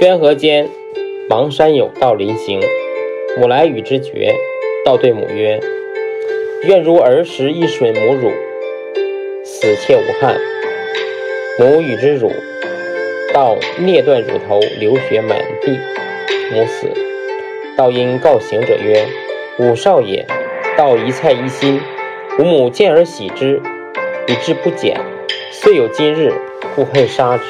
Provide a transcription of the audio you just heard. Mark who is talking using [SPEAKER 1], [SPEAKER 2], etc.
[SPEAKER 1] 宣和间，王山有道临行，母来与之绝。道对母曰：“愿如儿时一吮母乳，死切无憾。”母与之乳，道啮断乳头，流血满地。母死，道因告行者曰：“吾少也。”道一菜一心，吾母见而喜之，以之不减，遂有今日，故恨杀之。